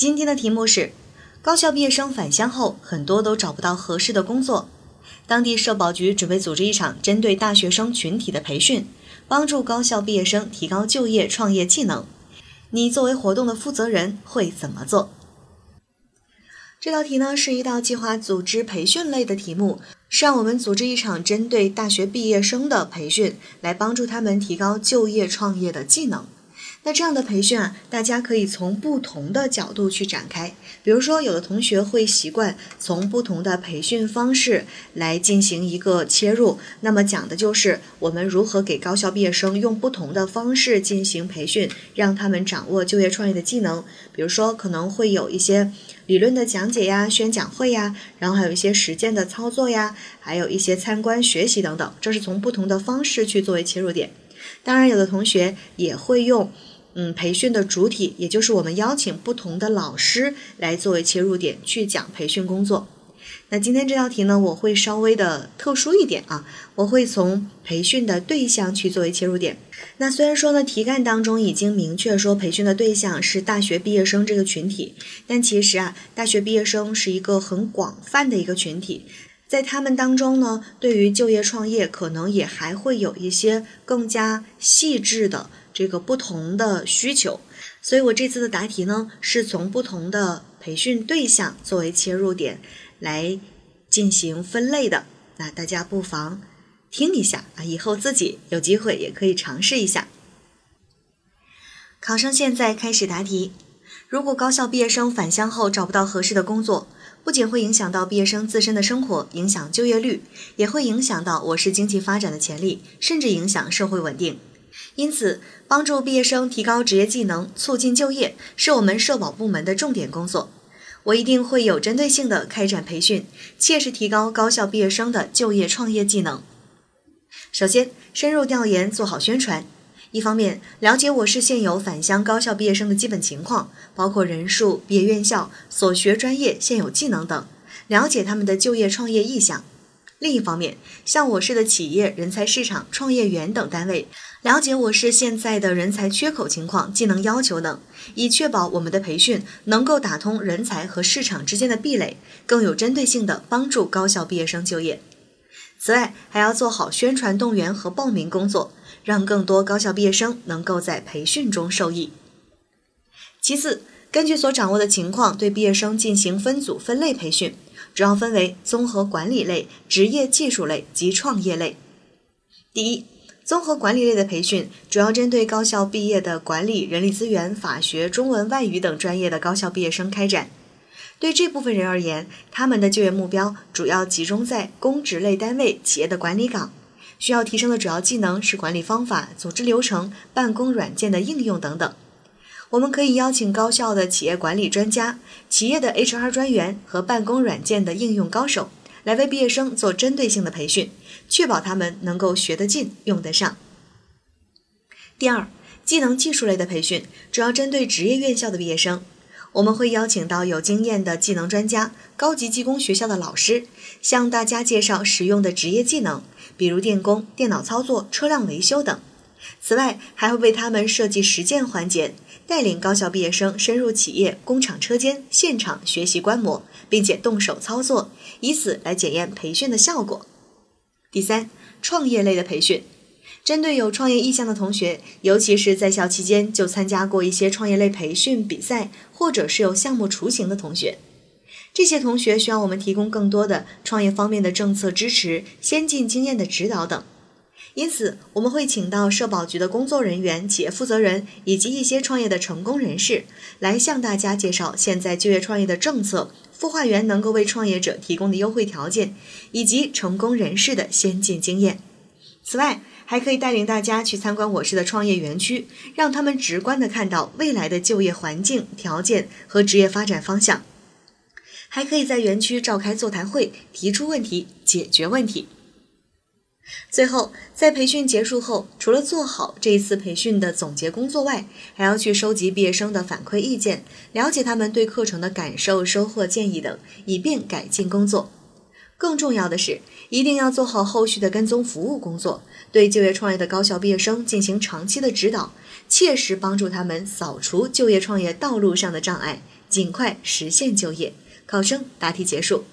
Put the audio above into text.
今天的题目是：高校毕业生返乡后，很多都找不到合适的工作。当地社保局准备组织一场针对大学生群体的培训，帮助高校毕业生提高就业创业技能。你作为活动的负责人会怎么做？这道题呢是一道计划组织培训类的题目，是让我们组织一场针对大学毕业生的培训，来帮助他们提高就业创业的技能。那这样的培训啊，大家可以从不同的角度去展开。比如说，有的同学会习惯从不同的培训方式来进行一个切入，那么讲的就是我们如何给高校毕业生用不同的方式进行培训，让他们掌握就业创业的技能。比如说，可能会有一些理论的讲解呀、宣讲会呀，然后还有一些实践的操作呀，还有一些参观学习等等。这是从不同的方式去作为切入点。当然，有的同学也会用。嗯，培训的主体，也就是我们邀请不同的老师来作为切入点去讲培训工作。那今天这道题呢，我会稍微的特殊一点啊，我会从培训的对象去作为切入点。那虽然说呢，题干当中已经明确说培训的对象是大学毕业生这个群体，但其实啊，大学毕业生是一个很广泛的一个群体，在他们当中呢，对于就业创业可能也还会有一些更加细致的。这个不同的需求，所以我这次的答题呢，是从不同的培训对象作为切入点来进行分类的。那大家不妨听一下啊，以后自己有机会也可以尝试一下。考生现在开始答题。如果高校毕业生返乡后找不到合适的工作，不仅会影响到毕业生自身的生活，影响就业率，也会影响到我市经济发展的潜力，甚至影响社会稳定。因此，帮助毕业生提高职业技能，促进就业，是我们社保部门的重点工作。我一定会有针对性的开展培训，切实提高高校毕业生的就业创业技能。首先，深入调研，做好宣传。一方面，了解我市现有返乡高校毕业生的基本情况，包括人数、毕业院校、所学专业、现有技能等，了解他们的就业创业意向。另一方面，向我市的企业、人才市场、创业园等单位了解我市现在的人才缺口情况、技能要求等，以确保我们的培训能够打通人才和市场之间的壁垒，更有针对性地帮助高校毕业生就业。此外，还要做好宣传动员和报名工作，让更多高校毕业生能够在培训中受益。其次，根据所掌握的情况，对毕业生进行分组分类培训。主要分为综合管理类、职业技术类及创业类。第一，综合管理类的培训主要针对高校毕业的管理、人力资源、法学、中文、外语等专业的高校毕业生开展。对这部分人而言，他们的就业目标主要集中在公职类单位、企业的管理岗，需要提升的主要技能是管理方法、组织流程、办公软件的应用等等。我们可以邀请高校的企业管理专家、企业的 HR 专员和办公软件的应用高手，来为毕业生做针对性的培训，确保他们能够学得进、用得上。第二，技能技术类的培训主要针对职业院校的毕业生，我们会邀请到有经验的技能专家、高级技工学校的老师，向大家介绍实用的职业技能，比如电工、电脑操作、车辆维修等。此外，还会为他们设计实践环节。带领高校毕业生深入企业、工厂车间现场学习观摩，并且动手操作，以此来检验培训的效果。第三，创业类的培训，针对有创业意向的同学，尤其是在校期间就参加过一些创业类培训比赛，或者是有项目雏形的同学，这些同学需要我们提供更多的创业方面的政策支持、先进经验的指导等。因此，我们会请到社保局的工作人员、企业负责人以及一些创业的成功人士，来向大家介绍现在就业创业的政策、孵化园能够为创业者提供的优惠条件，以及成功人士的先进经验。此外，还可以带领大家去参观我市的创业园区，让他们直观的看到未来的就业环境条件和职业发展方向。还可以在园区召开座谈会，提出问题，解决问题。最后，在培训结束后，除了做好这一次培训的总结工作外，还要去收集毕业生的反馈意见，了解他们对课程的感受、收获、建议等，以便改进工作。更重要的是，一定要做好后续的跟踪服务工作，对就业创业的高校毕业生进行长期的指导，切实帮助他们扫除就业创业道路上的障碍，尽快实现就业。考生答题结束。